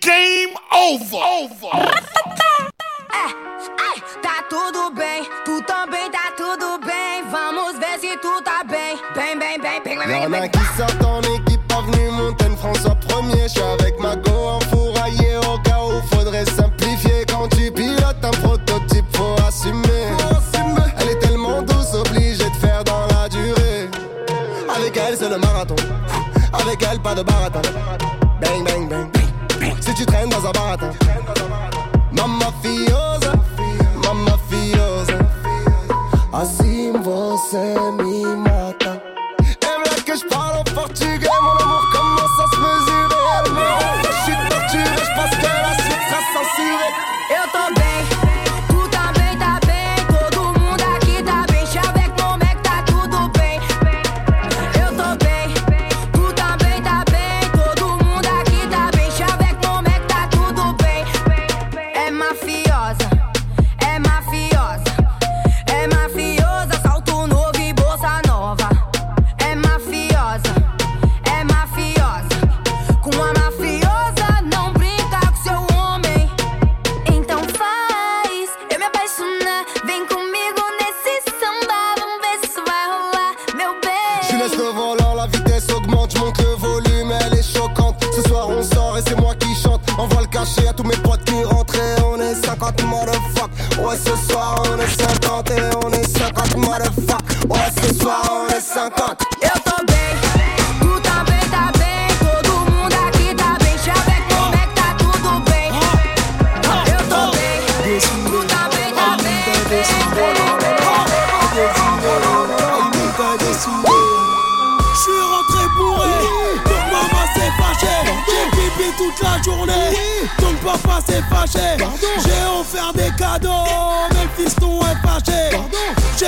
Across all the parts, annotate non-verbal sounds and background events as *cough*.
game over. over. É, ai, tá tudo bem, tu também tá tudo bem. Vamos ver se tu tá bem. Bem, bem, bem, bem, bem, Y'en bem. a qui sortent en équipe avenue Montaigne, François Premier. Je suis avec ma go en fourraillé au cas où faudrait simplifier. Quand tu pilotes un prototype, faut assumer. Elle est tellement douce, obligée de faire dans la durée. Avec elle, c'est le marathon. Avec elle, pas de baratin.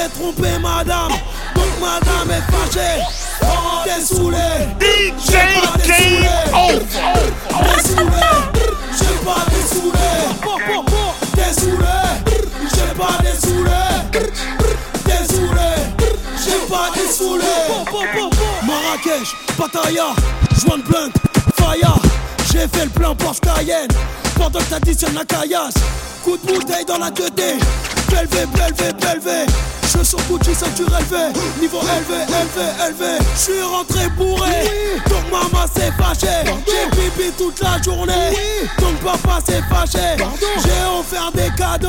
J'ai trompé madame, donc madame est fâchée. Oh, t'es saoulé, DJ game over. T'es saoulé, j'ai pas désoulé. T'es saoulé, j'ai pas désoulé. T'es saoulé, j'ai pas désoulé. Marrakech, Pattaya, de blunt, Faya. J'ai fait le plein Porsche Cayenne pendant que t'additionnes la caillasse. Coup de bouteille dans la 2D, belvé, belvé, belvé. Je sens Gucci, ceinture élevée, niveau élevé, élevé, élevé. Je suis rentré bourré, donc maman s'est fâchée. J'ai pipi toute la journée, donc papa s'est fâché. J'ai offert des cadeaux,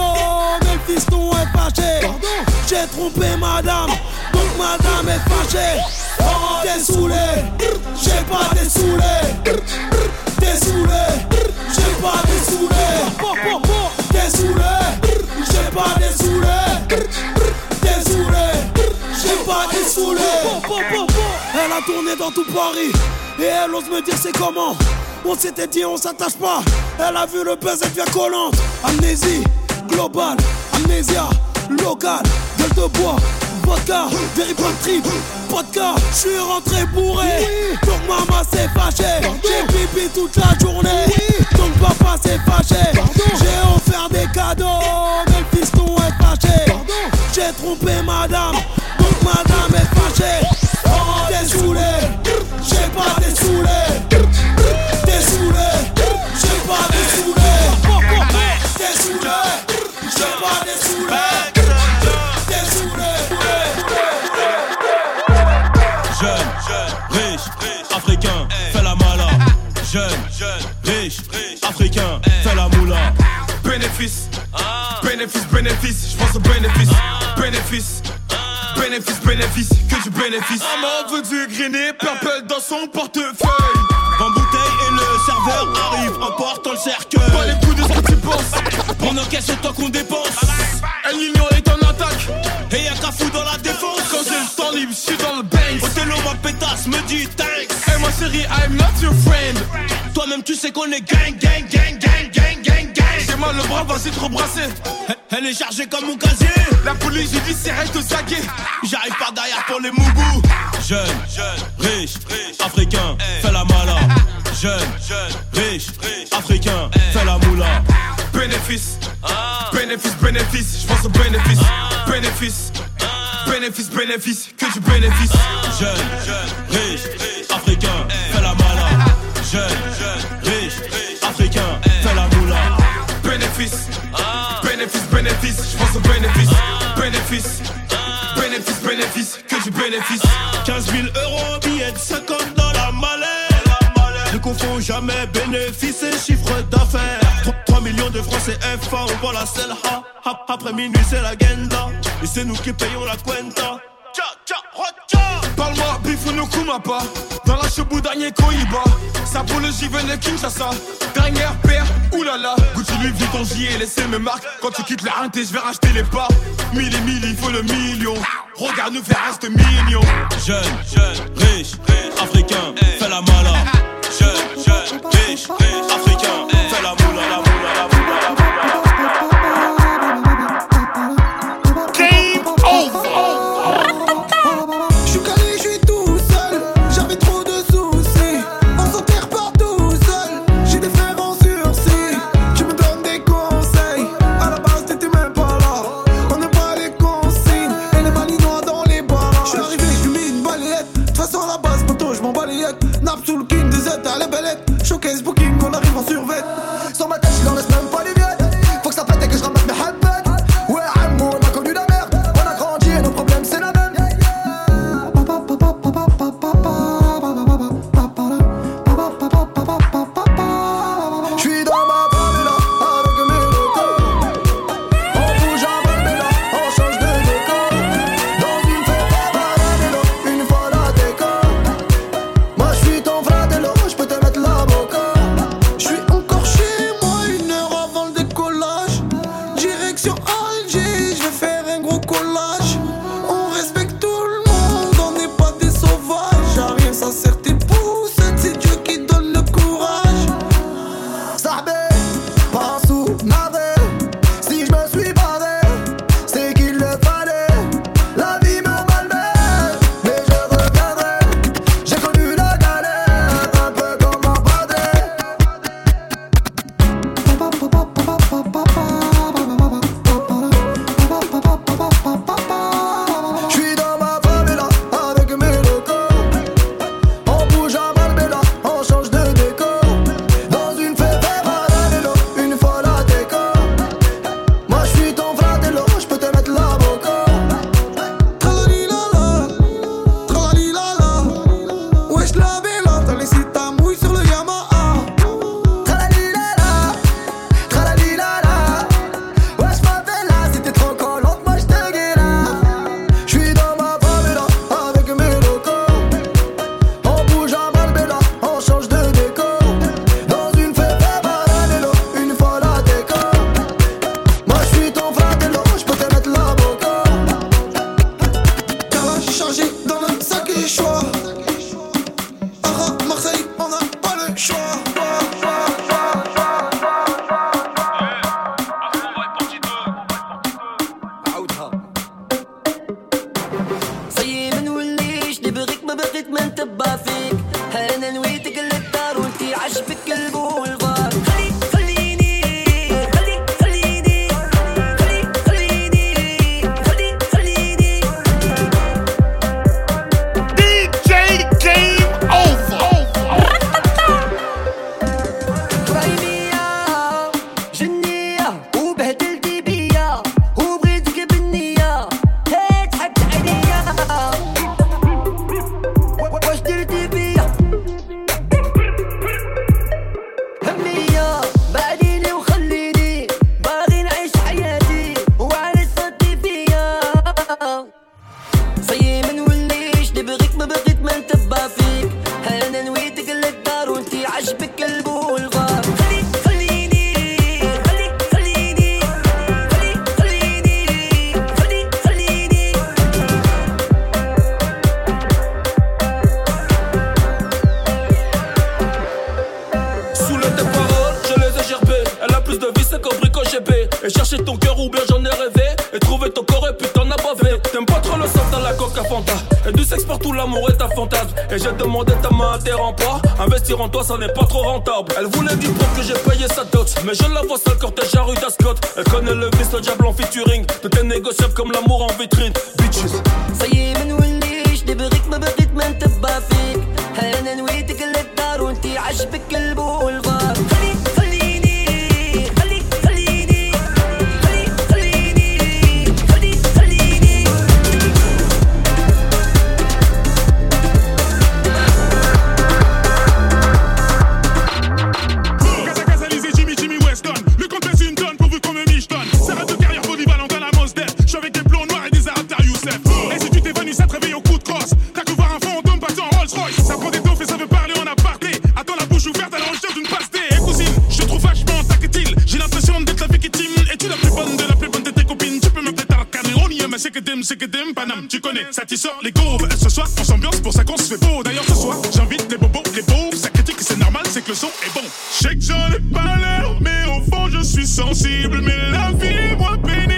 mais le fiston est fâché. J'ai trompé madame, donc madame est fâchée. T'es saoulé, j'ai pas désoulé. T'es saoulé, j'ai pas désoulé. T'es saoulé, j'ai pas. T'es saoulé, j'ai pas désoulé. Elle a tourné dans tout Paris et elle ose me dire c'est comment? On s'était dit on s'attache pas. Elle a vu le buzz, elle devient collante. Amnésie, globale, amnésia, locale, gueule de bois. Vodka, véritable trip, vodka, je suis rentré bourré. Donc maman s'est fâchée, j'ai pipi toute la journée. Donc papa s'est fâché, j'ai offert des cadeaux, mais le fiston est fâché. J'ai trompé madame, T'es saoulé, j'ai pas désoulé. T'es saoulé, j'ai pas désoulé. T'es saoulé, j'ai pas désoulé. T'es saoulé. Jeune, riche, africain, fais la mala. Jeune, riche, africain, fais la moula. Bénéfice, bénéfice, bénéfice, je pense au bénéfice, bénéfice, bénéfice, bénéfice, que du bénéfice. Maman veut du greené, purple dans son portefeuille. En bouteille et le serveur arrive en portant le cercueil. Pas les coups de ce que tu penses. On encaisse toi qu'on dépense. El Niño est en attaque. Et y'a qu'à foutre dans la défense. Quand j'ai le temps libre, je suis dans le bank. Othello, ma pétasse, me dit thanks. Et ma chérie, I'm not your friend. Toi-même, tu sais qu'on est gang, gang, gang, gang, gang, gang, gang. Mal le bras, vas-y te rebrasser. Elle est chargée comme mon casier. La police judiciaire, elle te saguer. J'arrive par derrière pour les moubous. Jeune, riche, africain, fais la mala. Jeune, riche, africain, fais la moula. Bénéfice, bénéfice, bénéfice, je pense au bénéfice, bénéfice, bénéfice, bénéfice, que du bénéfice. Jeune, riche, africain, fais la mala. Jeune, riche, bénéfice. Bénéfice, bénéfice, je pense au bénéfice. Bénéfice, bénéfice, bénéfice, que du bénéfice. 15 000 euros, billets de 50 dans la mallette. Ne confonds jamais bénéfice et chiffre d'affaires. 3, millions de francs CFA, on voit la selle. Après minuit, c'est la genda. Et c'est nous qui payons la cuenta. Parle-moi, Bifuno Kumapa. Dans la cheboudagne Koiba. Sa pour le Jiven Kinshasa. Dernière paire, oulala. Continue, vite ton J et laissez mes marques. Quand tu quittes la rente, je vais racheter les pas. Mille et mille, il faut le million. Regarde, nous faire reste million. Jeune, jeune, riche, riche africain, fais la mala. Jeune, jeune, riche, riche, africain, fais la moula, la moula, la moula. البلبل contou seu Tu connais, ça t'y sort les gauves. Ce soir, on s'ambiance pour ça qu'on se fait beau. D'ailleurs, ce soir, j'invite les bobos, les pauvres. Ça critique c'est normal, c'est que le son est bon. Je sais que j'en ai pas l'air, mais au fond, je suis sensible. Mais la vie est moins pénible.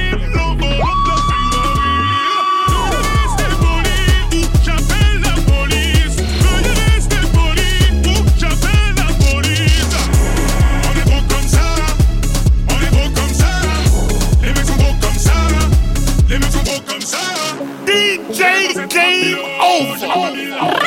Game, game over.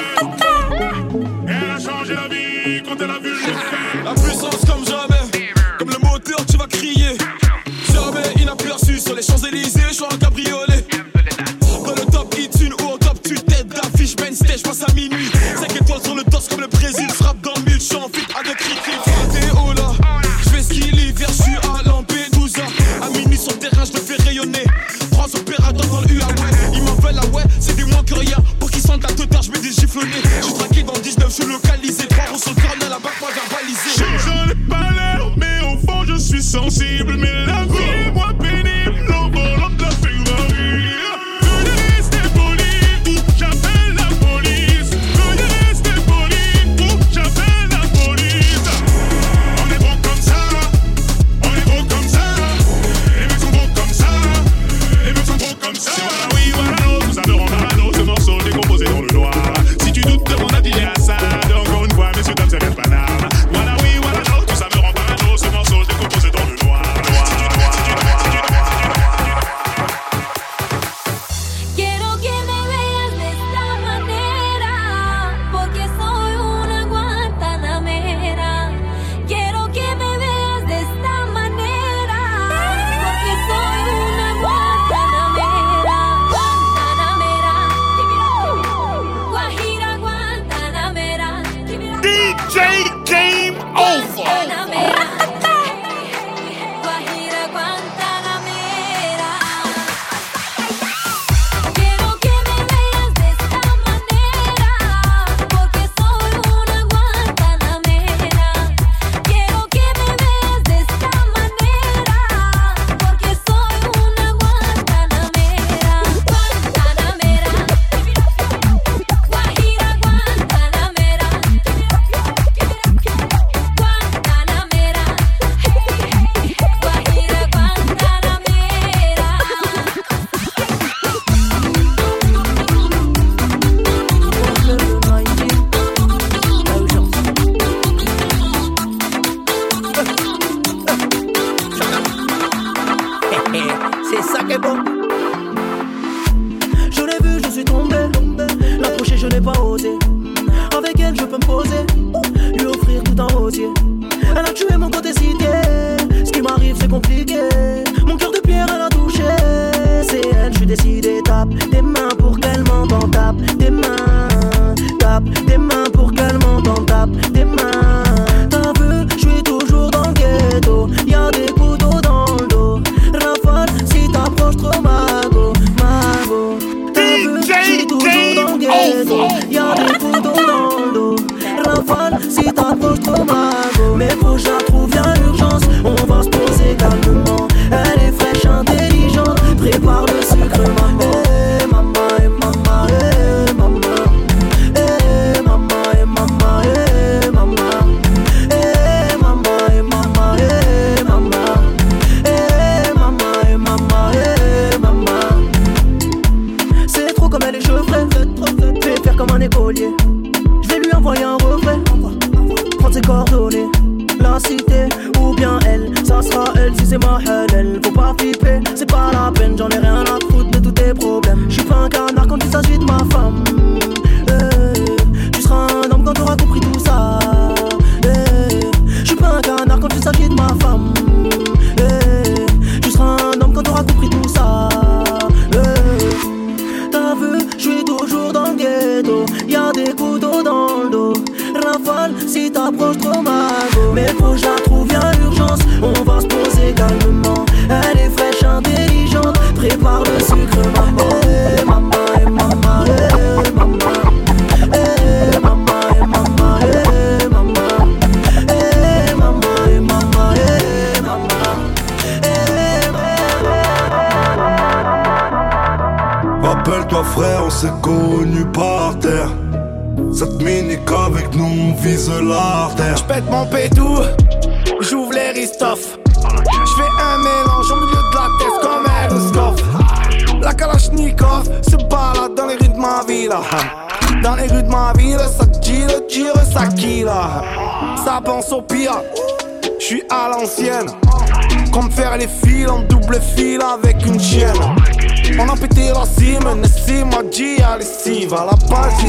pas, je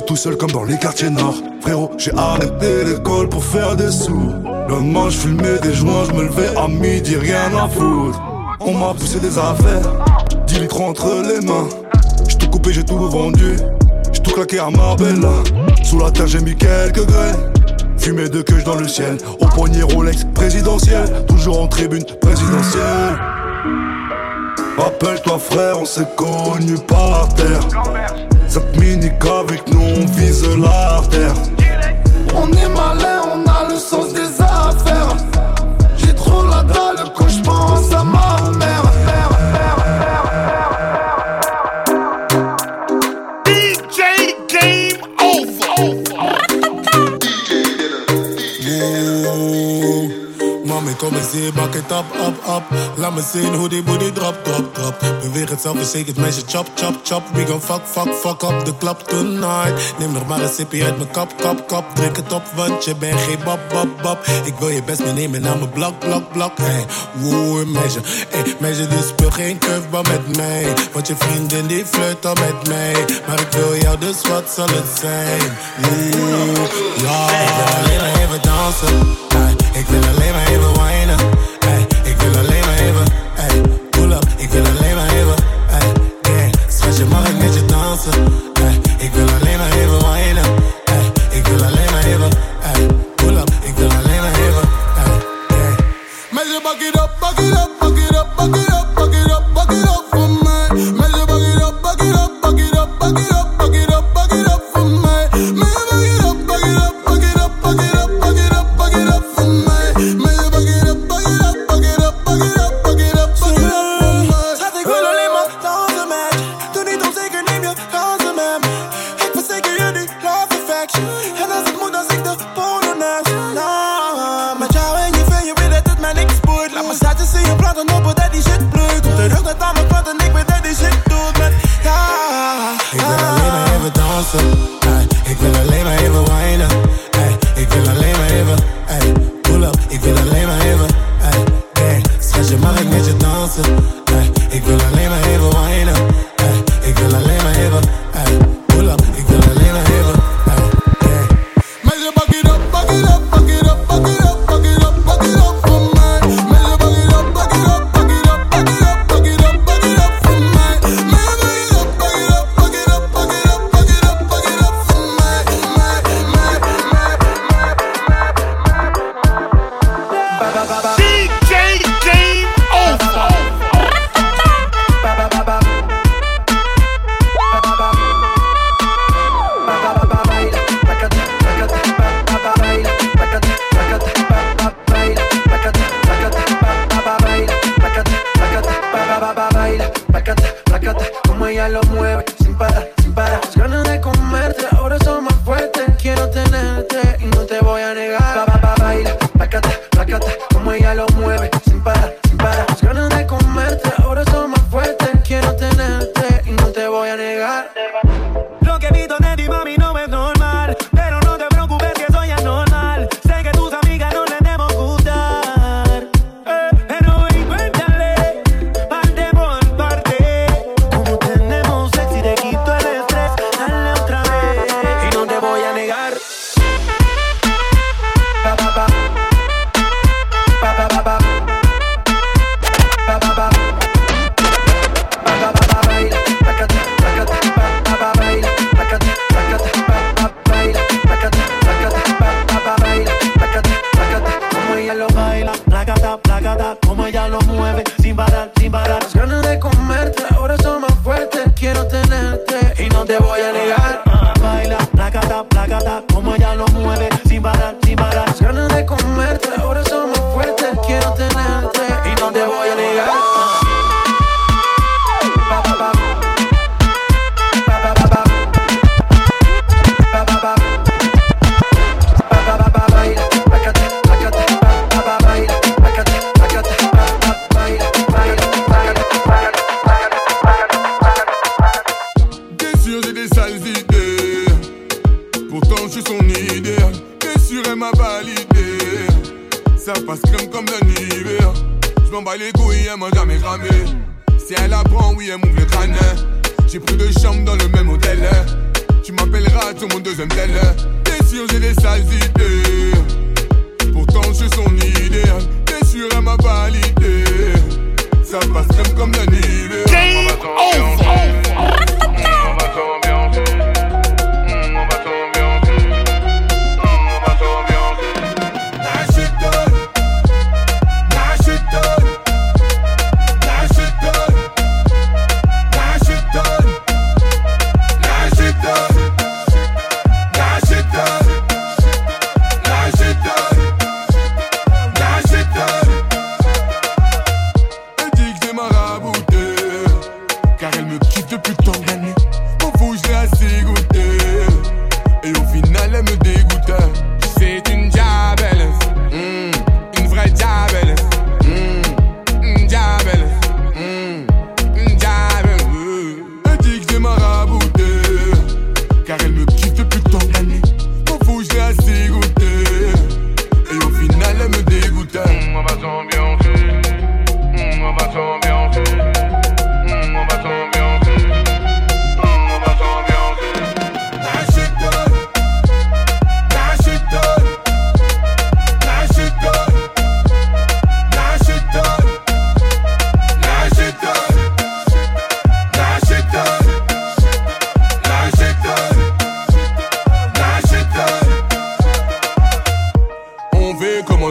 tout seul comme dans les quartiers nord. Frérot, j'ai arrêté l'école pour faire des sous. Le manche je fumais des joints, je me levais à midi, rien à foutre. On m'a poussé des affaires, 10 litres entre les mains. J'ai tout coupé, j'ai tout vendu. J'ai tout claqué à Marbella. Sous la terre, j'ai mis quelques graines. Fumée de queues dans le ciel. Au poignet Rolex présidentiel. Toujours en tribune présidentielle. Rappelle-toi, frère, on s'est connus par terre. Cette mini avec nous on vise l'artère On est malin, on a le sens des op, op. Laat me zien hoe die booty drop, drop, drop. Beweeg het zelf, zeker meisje, chop, chop, chop. We go fuck, fuck, fuck up de klap tonight. Neem nog maar een sippie uit mijn kap, kap, kap. Drink het op, want je bent geen bab, bab, bab. Ik wil je best meenemen naar mijn blok, blok, blok. Hey, woe, meisje, hey, meisje, dus speel geen curveball met mij. Want je vriendin die flirt al met mij. Maar ik wil jou, dus wat zal het zijn? Woe, ja, ik wil alleen maar even dansen. Ik wil alleen maar even whinen. Ik wil alleen maar even, ey, pull up, ik wil alleen maar even, ey, gang, schatje mag ik met je dansen?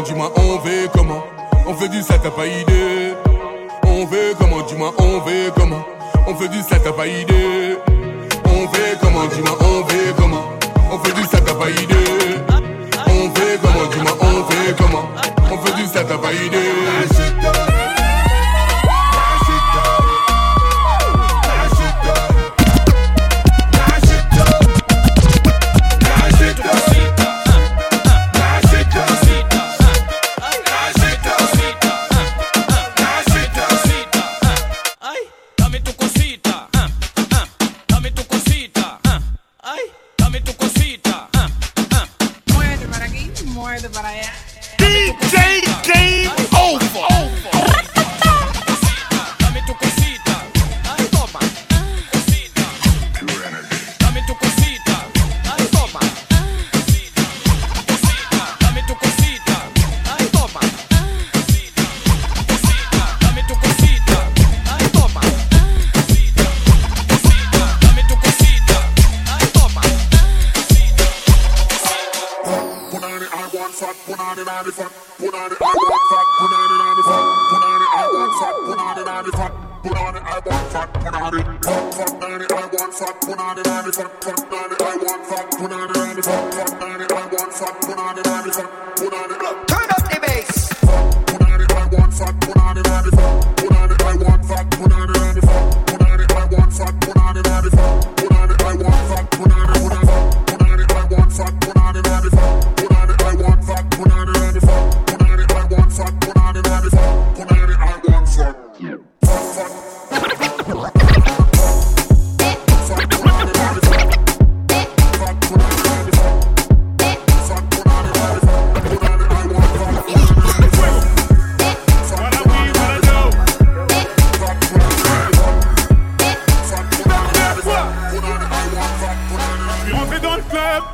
dis-moi, on veut comment? On veut du ça, t'as pas idée. On veut comment, dis-moi, on veut comment? On veut du ça, t'as pas idée. On veut comment, dis-moi, on veut comment? On veut du ça, t'as pas idée. On veut comment, dis-moi, on veut comment? On veut du ça, t'as pas idée.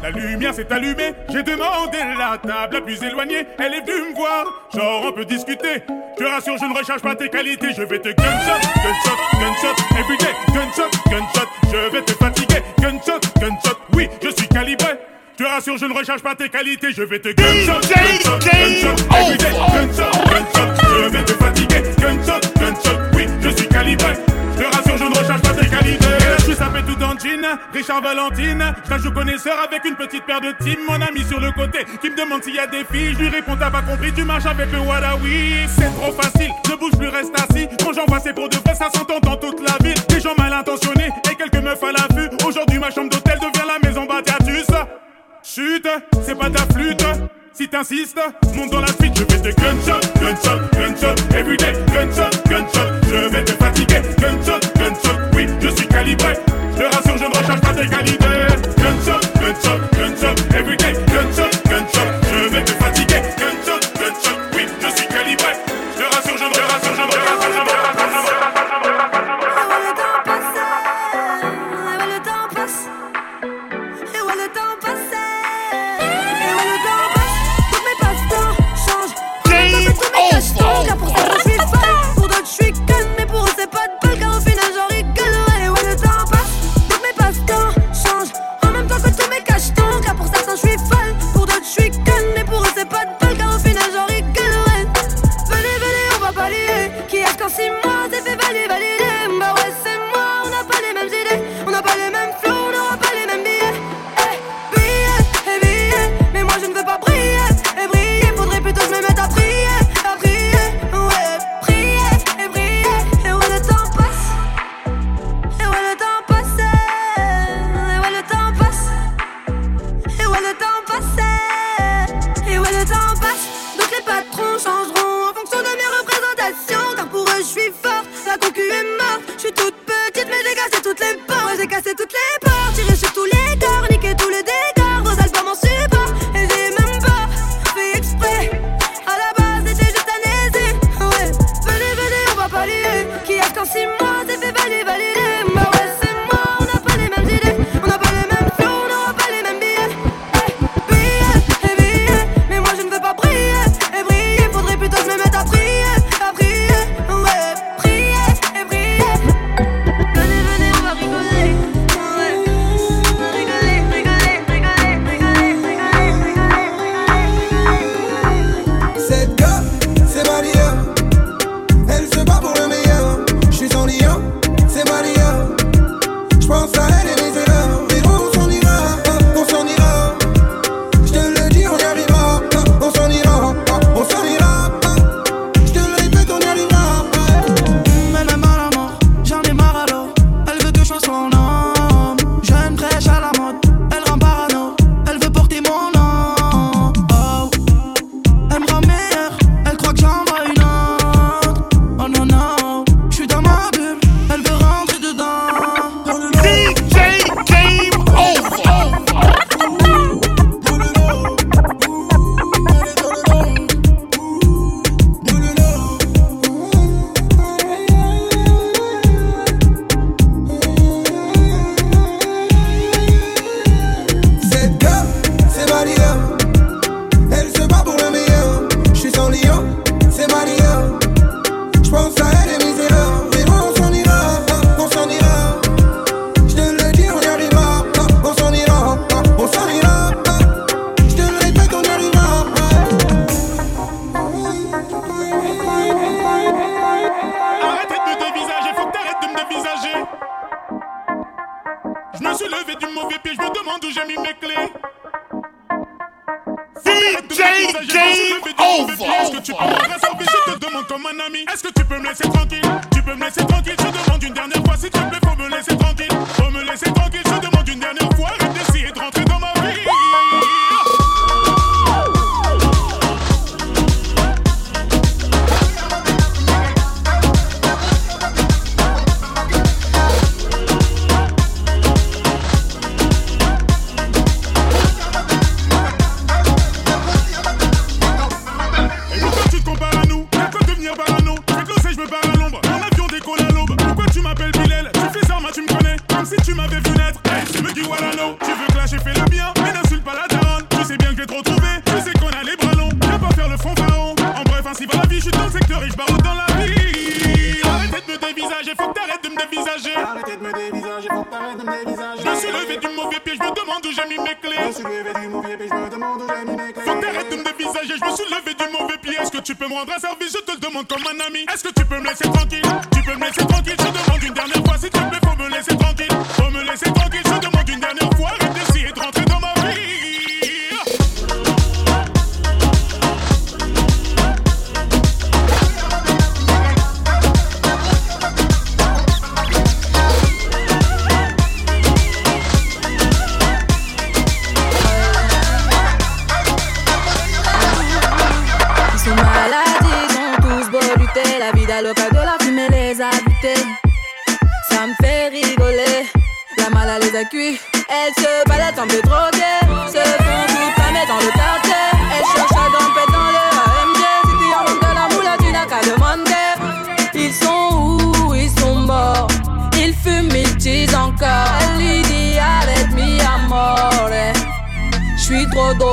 La lumière s'est allumée, j'ai demandé la table la plus éloignée. Elle est venue me voir, genre on peut discuter. Je rassure, je ne recherche pas tes qualités. Je vais te gunshot, gunshot, gunshot, everyday, gunshot, gunshot. Je vais te fatiguer, gunshot, gunshot. Oui, je suis calibré. Je rassure, je ne recherche pas tes qualités. Je vais te gunshot, gunshot, gunshot, everyday, gunshot, gunshot. Je vais te fatiguer, gunshot, gunshot. Oui, je suis calibré. Richard Valentine. Je joue connaisseur avec une petite paire de team. Mon ami sur le côté qui me demande s'il y a des filles. Je lui réponds, t'as pas compris, tu marches avec le Wadawi. C'est trop facile, je bouge, plus reste assis. Quand j'envoie c'est pour de vrai, ça s'entend dans toute la ville. Des gens mal intentionnés et quelques meufs à l'affût. Aujourd'hui, ma chambre d'hôtel devient la maison Batiatus. Chute, c'est pas ta flûte si t'insistes, monte dans la suite, je vais te gunshot, gunshot, gunshot, everyday, gunshot, gunshot, je vais te fatiguer, gunshot, gunshot, oui, je suis calibré, je te rassure, je ne recharge pas tes qualités, gunshot, gunshot, gunshot, everyday, gunshot. ennemi Est-ce que tu peux me laisser tranquille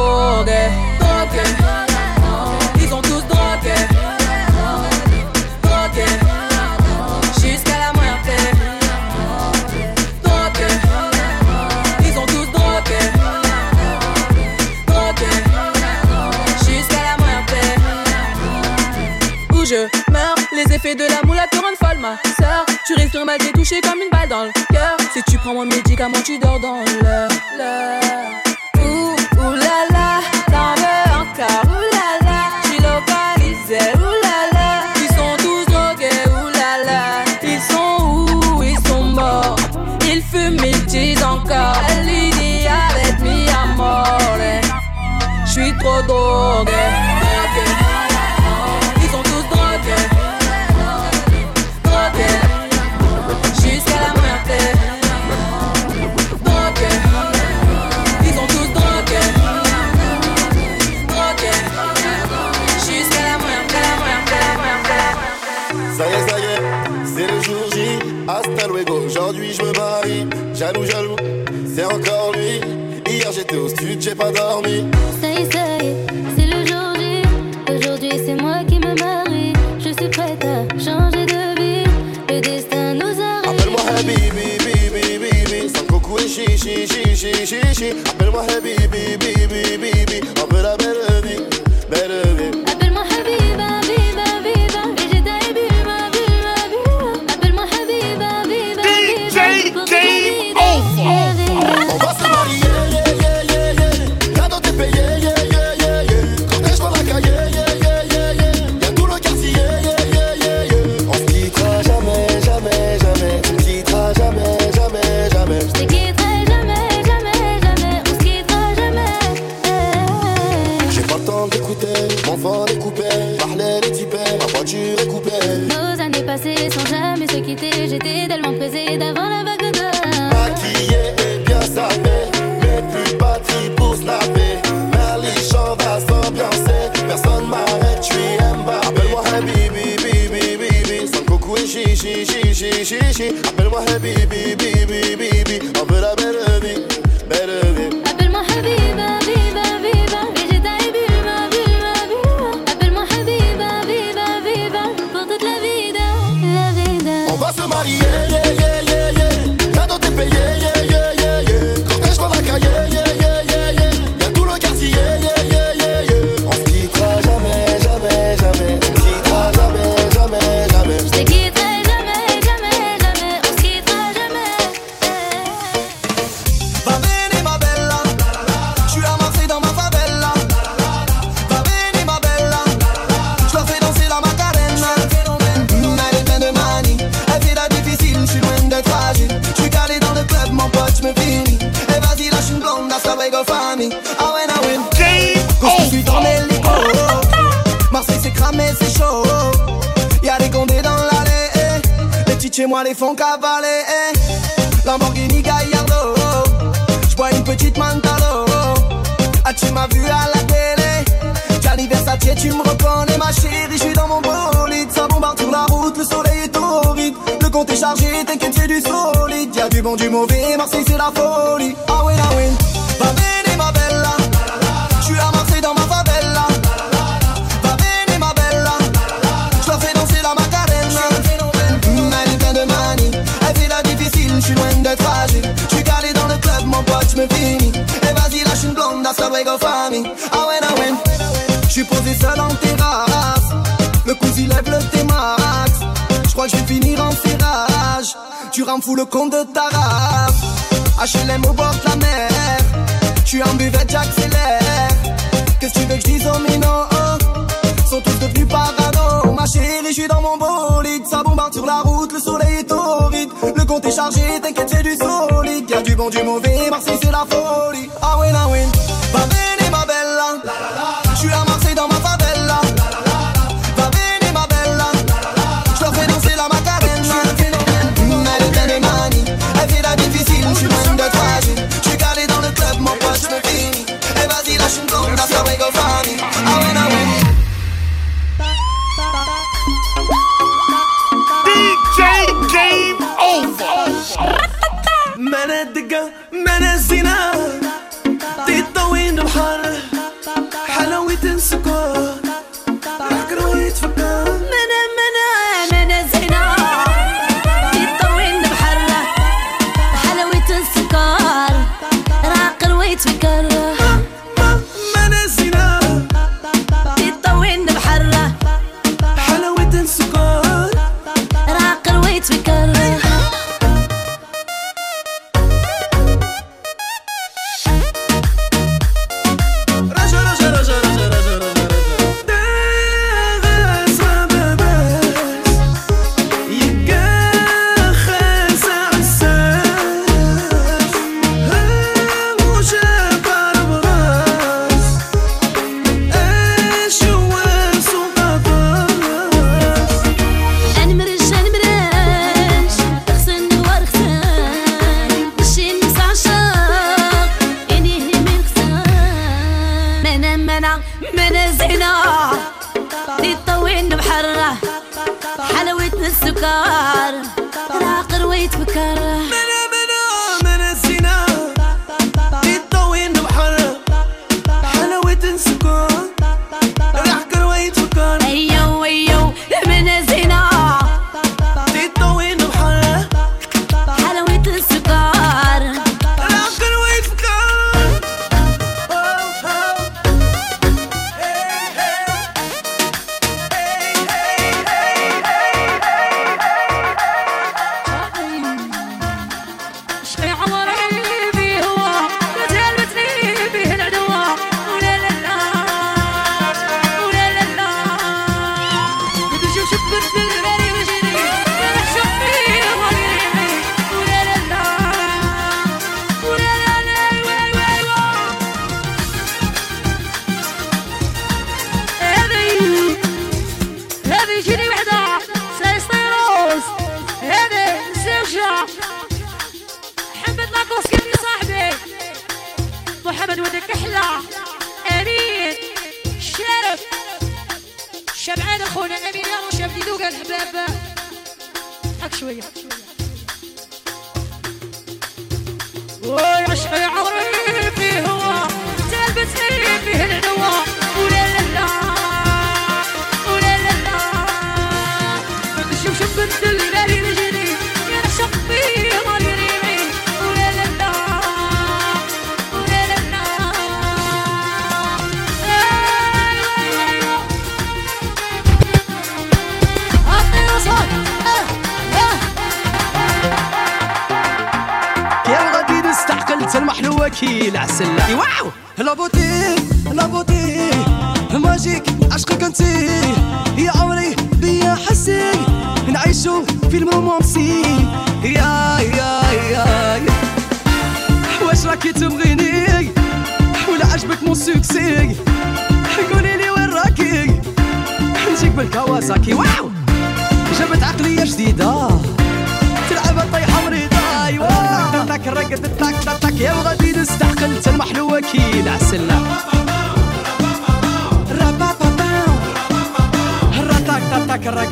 drogué, drogué. Ils sont tous drogués, drogués. Jusqu'à la moitié. Drogués. Ils sont tous drogués, drogués. Jusqu'à la moitié. Où je meurs, les effets de la moula te rendent folle, ma sœur. Tu risques mal t'es touché comme une balle dans le cœur. Si tu prends mon médicament, tu dors dans l'heure. Drogués, drogués. Jusqu'à la moitié. Drogués. Ils sont tous drogués, drogués. Jusqu'à la moitié. Ça y est, ça y est, c'est le jour J. Hasta luego, aujourd'hui je me marie. Jaloux, jaloux, c'est encore lui. Hier j'étais au stud, j'ai pas dormi. J'étais tellement pressée d'avant la vague de Maquillé et bien sapé, mais plus batterie pour snapper. Va s'ambiancer. Personne m'arrête, aimes pas. Appelle-moi. Sans coucou. Appelle-moi. Font cavaler eh. Lamborghini Gallardo. J'bois une petite Mantalo. Ah tu m'as vu à la télé? Gianni Versace tu me reconnais ma chérie. J'suis dans mon bolide. Ça bombarde sur la route. Le soleil est torride Le compte est chargé. T'inquiète c'est du solide. Y'a du bon du mauvais. Marseille c'est la folie Seul en terrasse. Le cousin lève le T-Max J'crois que j'vais finir en serrage Tu rends fou le compte de ta race. HLM au bord de la mer. J'suis en buvette j'accélère. Qu'est-ce que tu veux que j'dise aux minots Sont tous devenus parano. Ma chérie j'suis dans mon bolide. Ça bombarde sur la route Le soleil est torride. Le compte est chargé T'inquiète c'est du solide. Y'a du bon du mauvais Marseille c'est la folie. Ah ouais ah ouais Va ma bella تلقى منازلنا تطوين الحر حلاوة السكر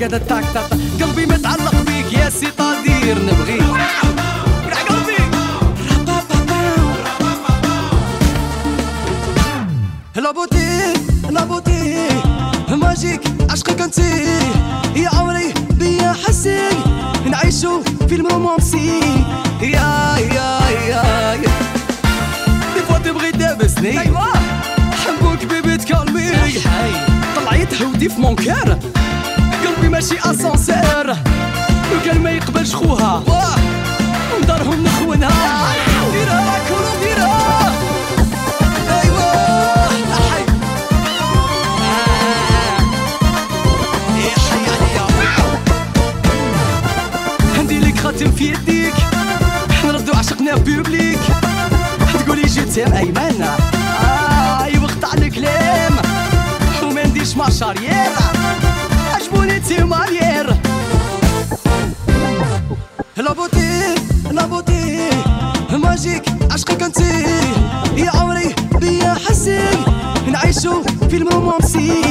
قد تاك تاك. قلبي متعلق بيك يا سي طادير نبغيك لا بوتي لا بوتي. ماجيك عشقك انتي يا عمري بيا حسي نعيشو فيلم رومانسي يا يا يا يا. دي فوا تبغي دابسني ايوا حبوك بيبي تكالمي طلعي تهودي في مونكار ماشي أسانسير. وقال ما يقبلش خوها. ودارهم نخونها ديرها أيوة. في يديك. نردو عشقنا بيبليك تقولي جيت ايمن اي وقت على الكلام. وما نديرش مع شارير بيتي مالير لابوتي لابوتي ماجيك عشقك انتي يا عمري بيا حسي نعيشو في المومونسي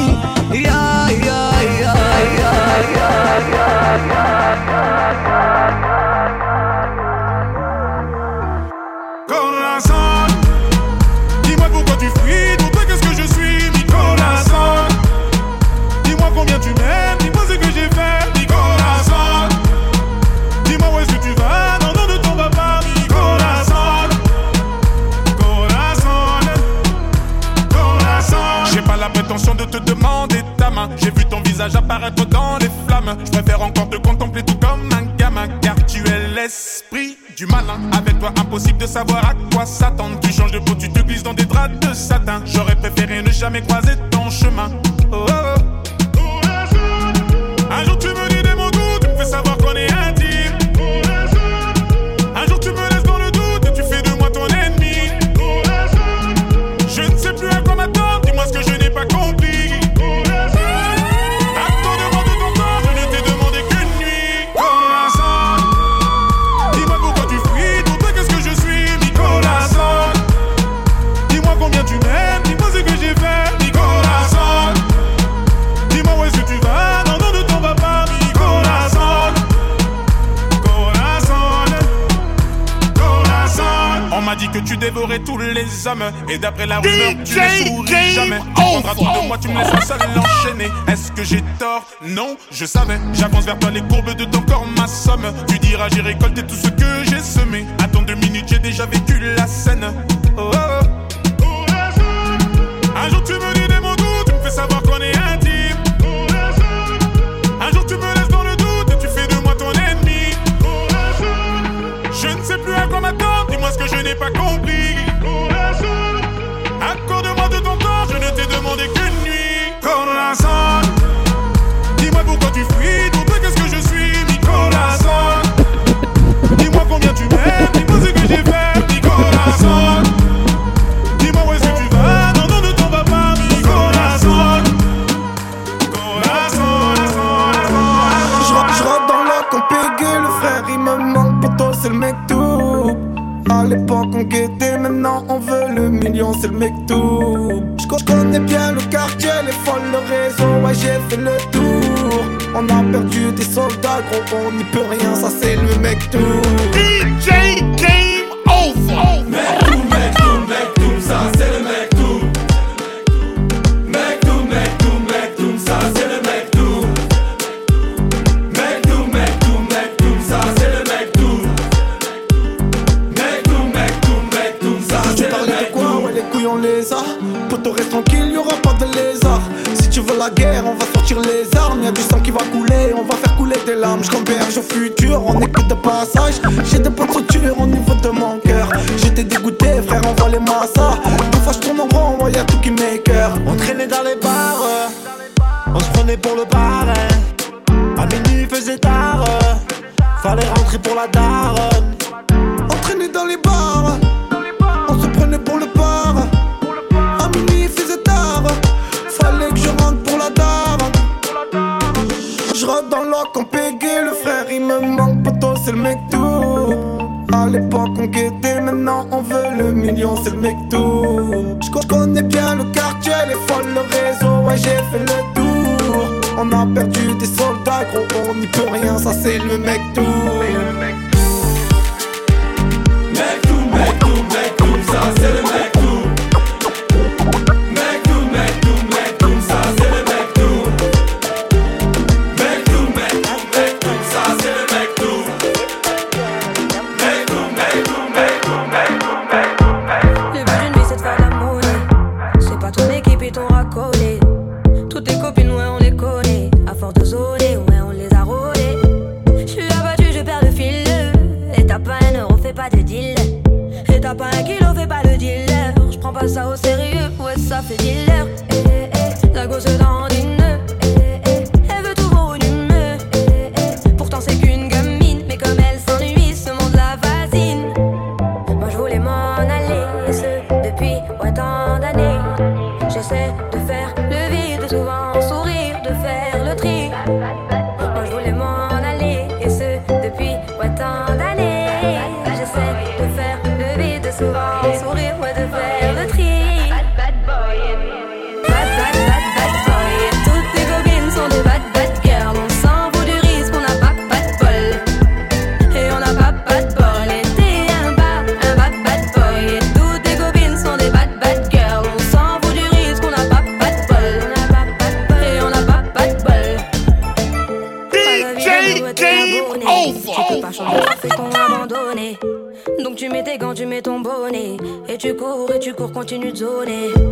savoir à quoi s'attendre. Tu changes de peau, tu te glisses dans des draps de satin. J'aurais préféré ne jamais croiser Et d'après la rumeur, tu ne souris jamais. Tu prendras tout de moi, tu me laisses seul l'enchaîner. Est-ce que j'ai tort? Non, je savais. J'avance vers toi, les courbes de ton corps, ma somme. Tu diras, j'ai récolté tout ce que j'ai semé. Attends deux minutes, j'ai déjà vécu la scène. Oh, oh. oh. Pour te rester tranquille, y'aura pas de lézard. Si tu veux la guerre, on va sortir les armes. Y'a du sang qui va couler, on va faire couler des larmes. Je converge au futur, on est que de passage. J'ai des potes au niveau de mon cœur. J'étais dégoûté, frère, on voit les massas. Deux fois je tourne en rond, y'a tout qui m'écœure. On traînait dans les bars. Euh. On se prenait pour le parrain. Hein. À minuit, faisait tard. Euh. Fallait rentrer pour la daronne. On dans les bars euh. On se prenait pour le Dans l'oc en Peggy, le frère il me manque, poteau c'est le mec tout. À l'époque on guettait, maintenant on veut le million, c'est le mec tout. J'connais bien le quartier, les folles, le réseau, ouais j'ai fait le tour. On a perdu des soldats, gros on n'y peut rien, ça c'est le mec tout. Mec tout, mec tout, mec tout, ça c'est le mec continue de zoner.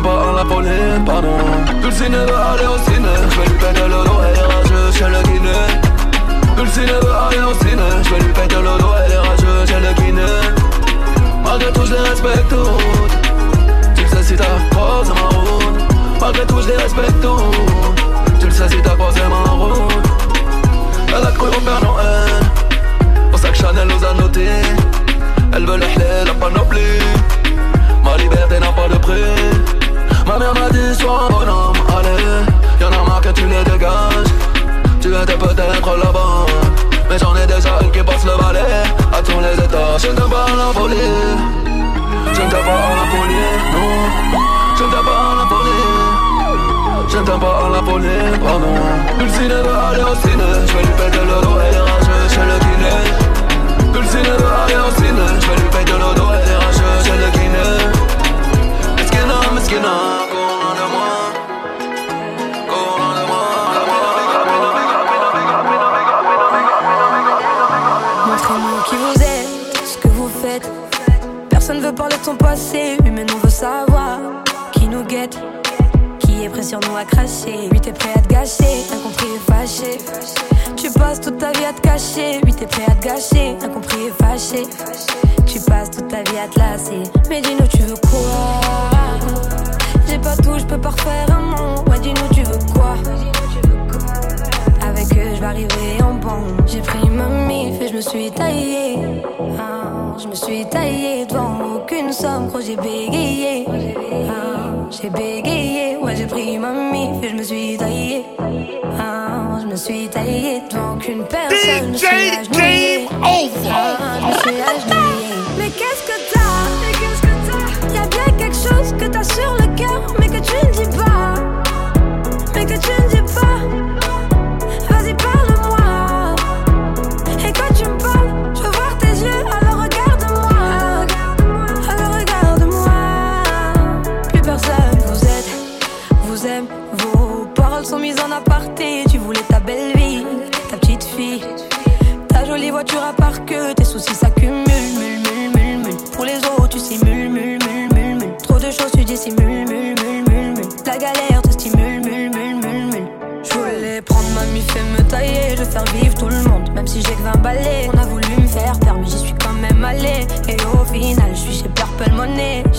T'aime pas à la volée, pardon Dulcine veut aller au ciné Je vais lui péter le dos, elle est rageuse chez le kiné Dulcine veut aller au ciné Je vais lui péter le dos, elle est rageuse chez le kiné Malgré tout, je les respecte toutes. Tu le sais si t'as croisé ma route. Malgré tout, je les respecte toutes. Tu le sais si t'as croisé ma route. Elle a cru au Père Noël. Pour ça que Chanel nous a noté. Elle veut le la panoplie. Ma liberté n'a pas de prix. Ma mère m'a dit, sois un bonhomme. Allez, y'en a marre que tu les dégages. Tu étais peut-être la bonne. Mais j'en ai déjà une qui passe le balai à tous les étages. Je ne t'aime pas la folie. Je ne t'aime pas la folie, non. Je ne t'aime pas la folie. Je ne t'aime pas à la folie, pardon. Dulcine veut aller au ciné. Je vais lui péter le dos, est rageuse chez le kiné. Dulcine veut aller au ciné. Je vais lui péter le dos, est rageuse chez le kiné. Miskina, go loin de moi. Go loin de Montrez-nous qui vous êtes, ce que vous faites. Personne veut parler de son passé, mais nous veut savoir qui nous guette. Qui est prêt sur nous à cracher, lui t'es prêt à te gâcher, incompris et fâché. Tu passes toute ta vie à te cacher, lui t'es prêt à te gâcher, incompris et fâché. Tu passes toute ta vie à te lasser, mais dis-nous tu veux quoi? J'ai pas tout, je peux pas refaire un monde, ouais dis-nous tu veux quoi avec eux, je vais arriver en bon. J'ai pris ma mif et je me suis taillé. Ah, je me suis taillé devant aucune somme, gros, j'ai bégayé. Ah, j'ai bégayé, ouais, j'ai pris ma mif et je me suis taillé. Ah, je me suis taillé devant aucune personne. Je me suis agenouillé. Ah, je me suis agenouillé. Mais qu'est-ce que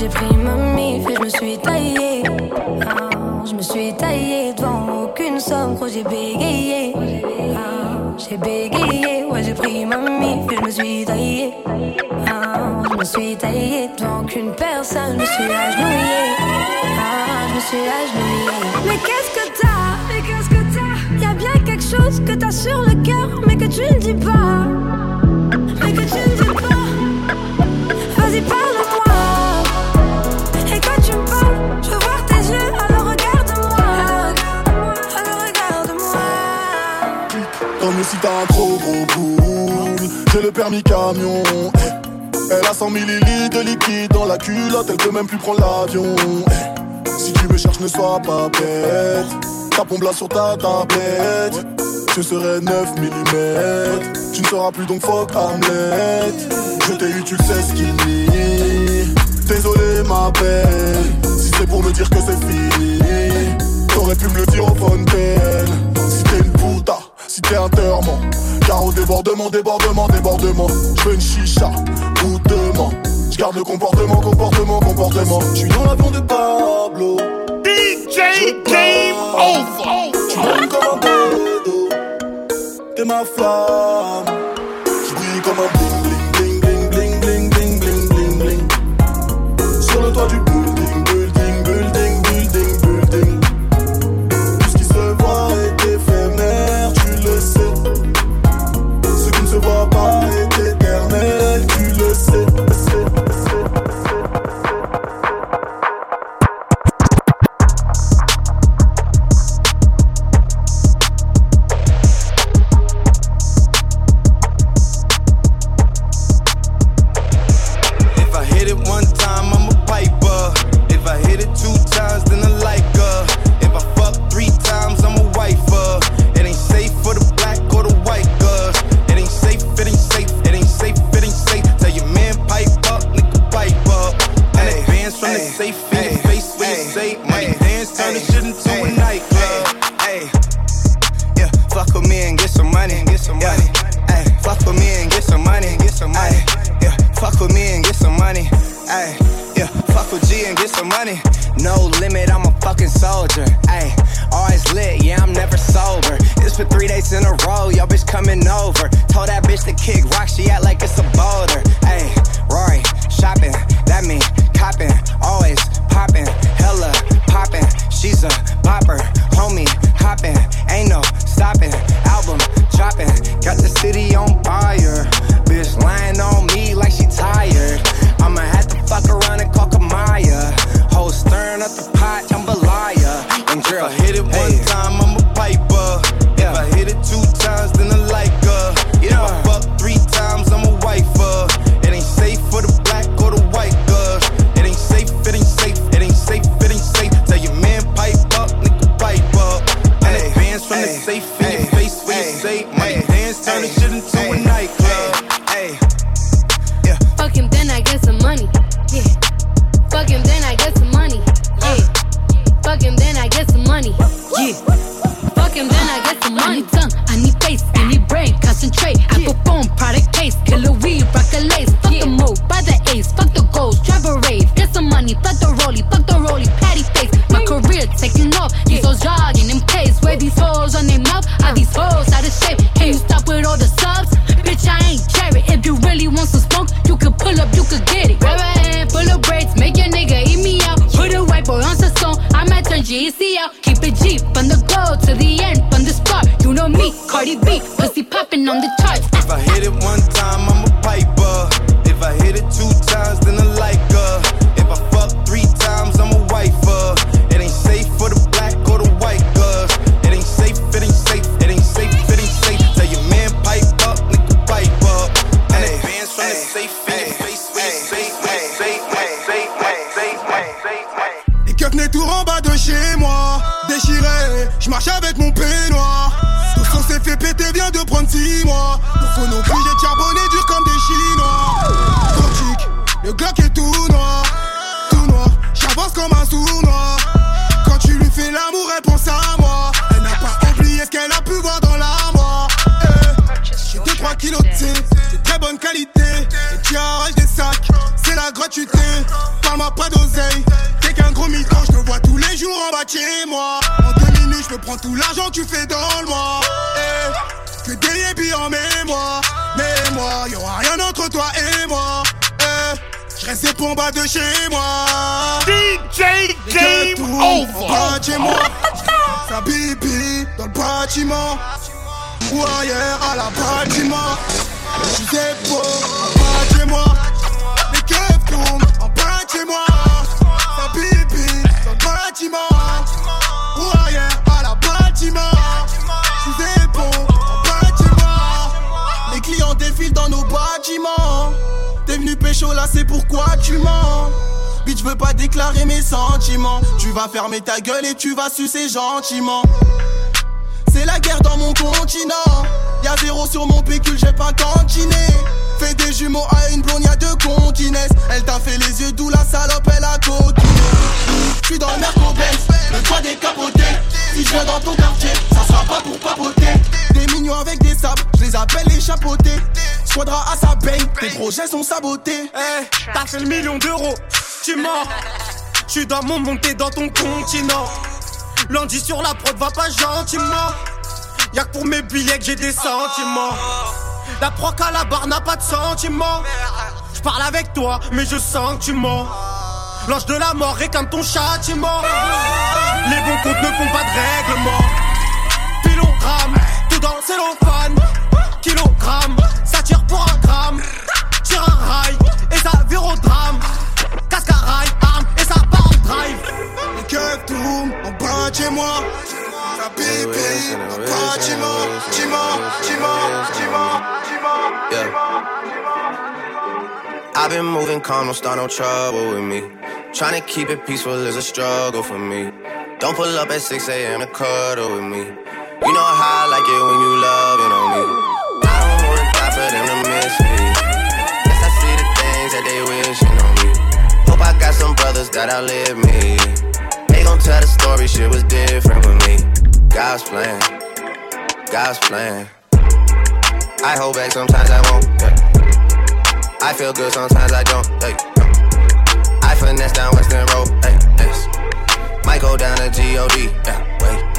J'ai pris ma mif et je me suis taillé. Ah, je me suis taillé devant aucune somme, gros, j'ai bégayé. Ah, j'ai bégayé, ouais, j'ai pris ma mif et je me suis taillé. Ah, je me suis taillé devant aucune personne, je me suis agenouillé. Ah, je me suis agenouillé. Mais qu'est-ce que t'as? T'as sur le cœur, mais que tu ne dis pas. Camion. Elle a 100 millilitres de liquide dans la culotte Elle peut même plus prendre l'avion. Si tu me cherches ne sois pas bête. Ta pompe là sur ta tablette. Je serai 9 mm Tu ne seras plus donc fuck Hamlet. Je t'ai eu tu le sais skinny Désolé ma belle. Si c'est pour me dire que c'est fini T'aurais pu me le dire au fontaine un terment Car au débordement, débordement, débordement Je veux une chicha, goûtement Je garde le comportement, comportement, comportement. Je suis dans l'avion de Pablo. DJ Game Over. Tu comme un T'es ma flamme Fuck him, then I get some money. Yeah. Fuck him, then I get some money. Yeah. Fuck him, then I get some money. Yeah. Fuck him, then I get some money. I need tongue, I need face, I need brain, concentrate. I perform product case, killer weed, rock a lace. Fuck the move, buy the ace, fuck the goals, drive a rave. Get some money, fuck the rollie, fuck the rollie, patty face. My career taking off, these hoes jogging in pace. Where these hoes on could get it. Grab a hand, full of braids, make your nigga eat me out. Put a white boy on the song, I might turn GEC out. Keep it G from the go to the end, from the start. You know me, Cardi B, pussy popping on the charts. If I hit it one time, I'm en deux minutes, je me prends tout l'argent que tu fais dans le mois. Eh, que des yébis en mémoire. Mais moi, y'aura rien entre toi et moi. Eh, je reste pour bas de chez moi. DJ Game Over. Chez moi. Ça bibi dans le bâtiment. ou ailleurs à la bâtiment. Sais pas, pas chez moi. Pécho là, c'est pourquoi tu mens. Bitch, veux pas déclarer mes sentiments. Tu vas fermer ta gueule et tu vas sucer gentiment. C'est la guerre dans mon continent. Y'a zéro sur mon pécule, j'ai pas cantiné. Fais des jumeaux à une blonde, y'a deux continesses. Elle t'a fait les yeux, d'où la salope, elle a coquiné. J'suis dans le merco le toit décapoté. Si je viens dans ton quartier, ça sera pas pour papoter. Des mignons avec des sables, je les appelle les chapeautés. Squadra à sa baigne, tes projets sont sabotés. Eh, t'as fait le million d'euros, tu mens. J'suis dans mon monde, t'es dans ton continent. Lundi sur la prod, va pas gentiment. Y'a que pour mes billets que j'ai des sentiments. La proc à la barre n'a pas de sentiments. Je parle avec toi, mais je sens que tu mens. L'ange de la mort réclame ton châtiment. Les bons comptes ne font pas de règlement. Pilogramme, tout dans le cellophane. Kilogramme, ça tire pour un gramme. Tire un rail, et ça vire au drame. Casque à rail, arme, et ça part en drive. Les keufs tournent en bas de chez moi. Ça pipi dans le bâtiment. Timent, timent, timent, timent. I've been moving calm, don't start no trouble with me. Trying to keep it peaceful is a struggle for me. Don't pull up at 6 a.m. to cuddle with me. You know how I like it when you loving on me. I don't wanna die for them to miss me. Guess I see the things that they wishing on me. Hope I got some brothers that outlive me. They gon' tell the story, shit was different with me. God's plan, God's plan. I hold back sometimes I won't. yeah. I feel good sometimes I don't. Hey. I finesse down Western Road. Yes. Might go down to God. Yeah, wait.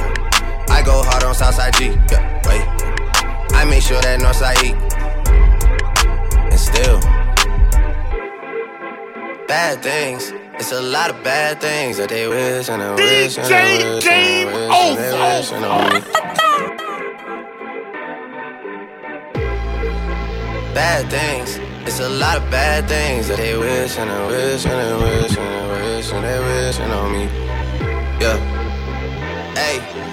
I go hard on Southside G. Yeah, wait. I make sure that Northside eat. And still, bad things. It's a lot of bad things that they wish and they wish and they wish and they wish and they wish on me. Bad things. It's a lot of bad things that they wish and they wish and they wish and they wish and they wish on me. Yeah. Hey,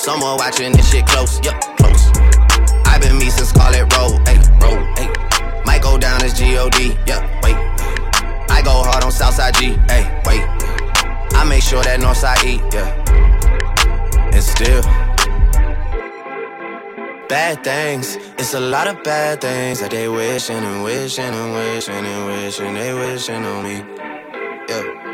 Someone watching this shit close, yup, close. I've been me since call it roll, hey, roll, hey. Might go down as G-O-D, yup, wait. I go hard on Southside G, hey, wait. I make sure that Northside E, yeah. And still. Bad things, it's a lot of bad things that they wishing and wishing and wishing and wishing they wishing on me. Yeah.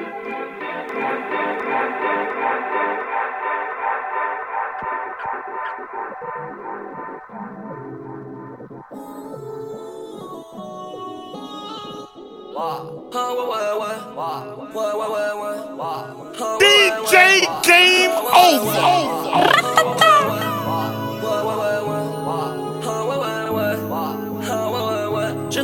DJ Game Over. *laughs*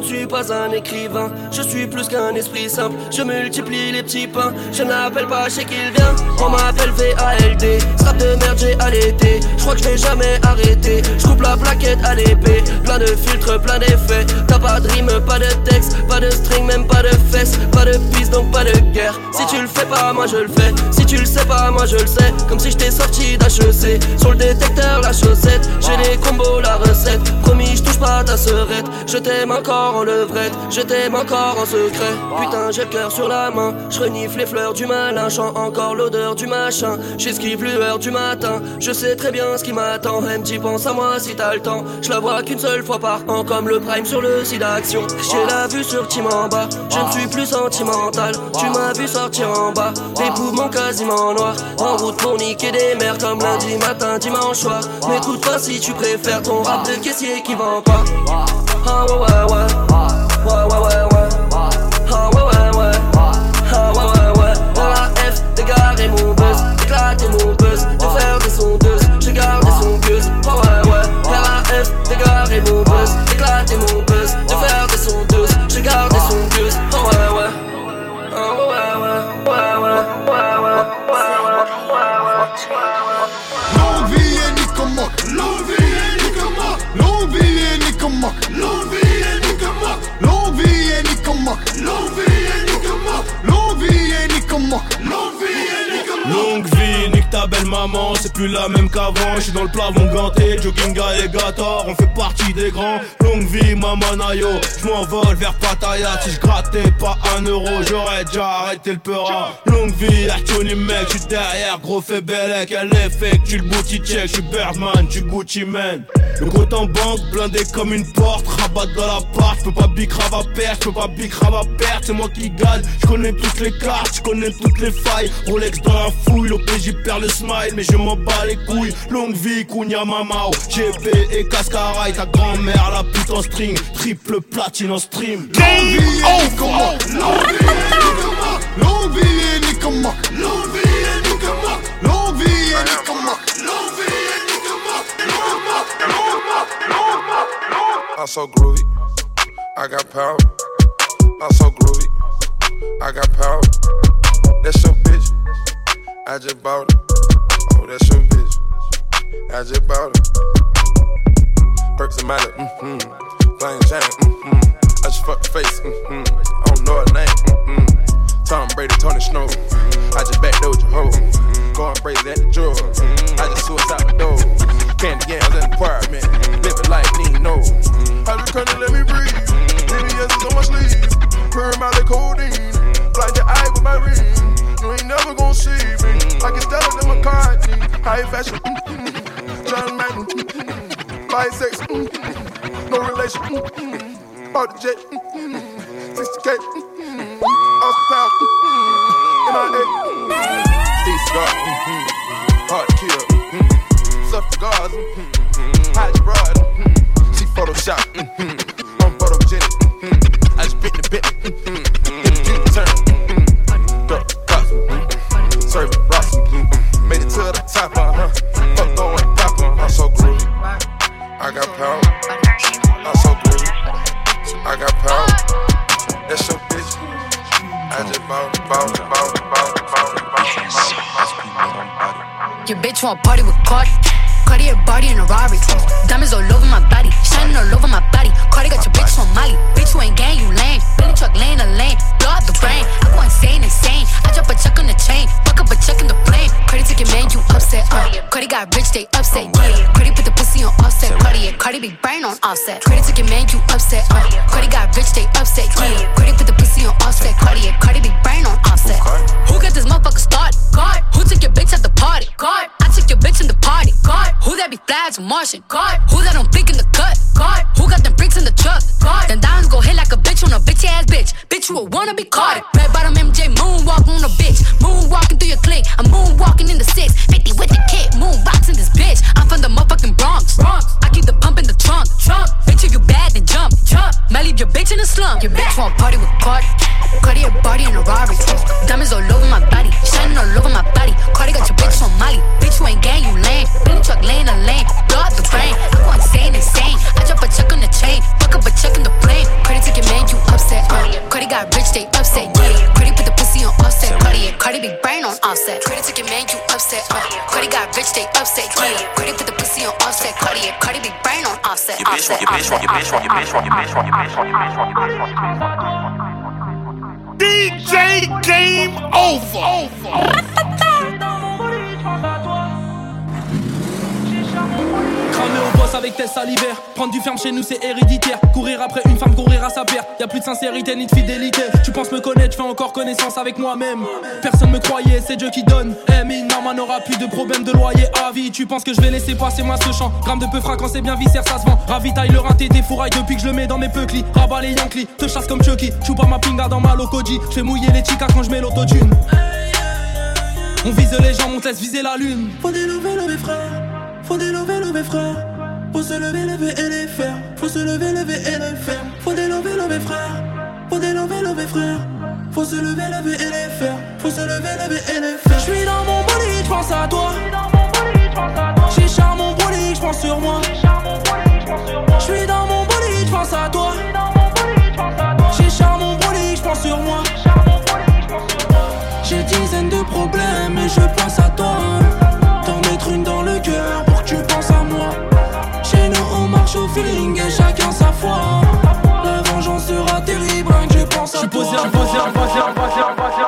ne suis pas un écrivain, je suis plus qu'un esprit simple. Je multiplie les petits pains, je n'appelle pas chez qu'il vient. On m'appelle VALD, strap de merde j'ai allaité. Je crois que je vais jamais arrêter. Je coupe la plaquette à l'épée, plein de filtres, plein d'effets. T'as pas de rime, pas de texte, pas de string, même pas de fesses, pas de piste donc pas de guerre. Si tu le fais pas, moi je le fais. Si tu le sais pas, moi je le sais. Comme si j'étais sorti d'HEC. Sur le détecteur, la chaussette. J'ai les combos, la recette. Ta serette. Je t'aime encore en levrette. Je t'aime encore en secret. Putain, j'ai le cœur sur la main. Je renifle les fleurs du malin. Chant encore l'odeur du machin. J'esquive l'heure du matin. Je sais très bien ce qui m'attend. MJ, pense à moi si t'as le temps. Je la vois qu'une seule fois par an. Comme le prime sur le site d'action. J'ai la vue sur Team en bas. Je ne suis plus sentimental. Tu m'as vu sortir en bas. Les poumons quasi bâtiment noir. En route pour niquer des mers comme lundi matin, dimanche soir. N'écoute pas si tu préfères ton rap de caissier qui vend pas. Huh, what, what, what? C'est plus la même qu'avant. Je suis dans le plafond ganté, jogging alligator, on fait partie des grands. Longue vie, maman nayo, je m'envole vers Pattaya. Si je grattais pas un euro, j'aurais déjà arrêté le peur. Longue vie, Artoni mec, je suis derrière, gros fait bellec. Elle tu le booty check, je suis Birdman, tu Gucci man. Le compte en banque, blindé comme une porte, rabat dans la part, je peux pas bicrave à perdre, je peux pas bicrave à perdre, c'est moi qui gagne. Je connais toutes les cartes, je connais toutes les failles. Rolex dans la fouille, l'OPJ perd le smile, mais je m'en bats les couilles. Longue vie, Kounia Mamao, GP et Cascara et ta grand-mère, la pute en string. Triple platine en stream. Game over! L'envie est est Nikoma, l'envie est est Nikoma, l'envie est Nikoma, Nikoma, Nikoma, Nikoma. I'm so groovy, I got power. I'm so groovy, I got power. That's your bitch, I just bought it. That's your bitch. I just bought it. Perks and Miley, mm-hmm. Plain Jane, mm-hmm. I just fucked the face, mm-hmm. I don't know her name, mm-hmm. Tom Brady, Tony Snow. I just backdoored your hoe. Going crazy at the drawer. I just suicide the door. Candy yams in the apartment. Living like Nino. I just couldn't let me breathe. VVS is on my sleeve. Purr Molly codeine. Blind your eye with my ring. You ain't never gonna see me. Like it's Stella than McCartney. High fashion. John Madden. Bisex. No relation. Bought the jet. 60k. Austin Power. MIA. Steve Cigar. Hard to kill. Stuff the guards. Your broad. She Photoshop. Offset. DJ Game Over. Cramer au boss avec tes salivaires. Prendre du ferme chez nous, c'est héréditaire. Courir après une femme, courir à sa perte. Y a plus de sincérité ni de fidélité. Tu penses me connaître, je fais encore connaissance avec moi-même. Personne me croyait, c'est Dieu qui donne. Eh, mais non, n'aura plus de problème de loyer à vie. Tu penses que je vais laisser passer moi ce champ. Gramme de peu quand c'est bien viscère, ça se vend. Ravitaille le rinté des fourrailles depuis que je le mets dans mes peuklis. Rabat les Yankees, te chasse comme Chucky. Chou pas ma pinga dans ma locoji. Je fais mouiller les chicas quand je mets l'autotune. On vise les gens, on te laisse viser la lune. Faut délever, lever frère. Faut délever, lever frère. Faut se lever, lever et les faire. Faut se lever, lever et les faire. Faut délever, lever frère. Faut délever, lever frère. Faut se lever, lever et les faire. Faut se lever, lever et les faire. J'suis dans mon bolide, j'pense à toi. J'ai charme mon bolide, j'pense sur moi. J'suis dans mon bolide, j'pense à toi. J'ai charme mon bolide, j'pense sur moi. J'ai dizaines de problèmes et je pense à fois. La vengeance sera terrible, que je pense à Je suis posé, posé, posé, posé,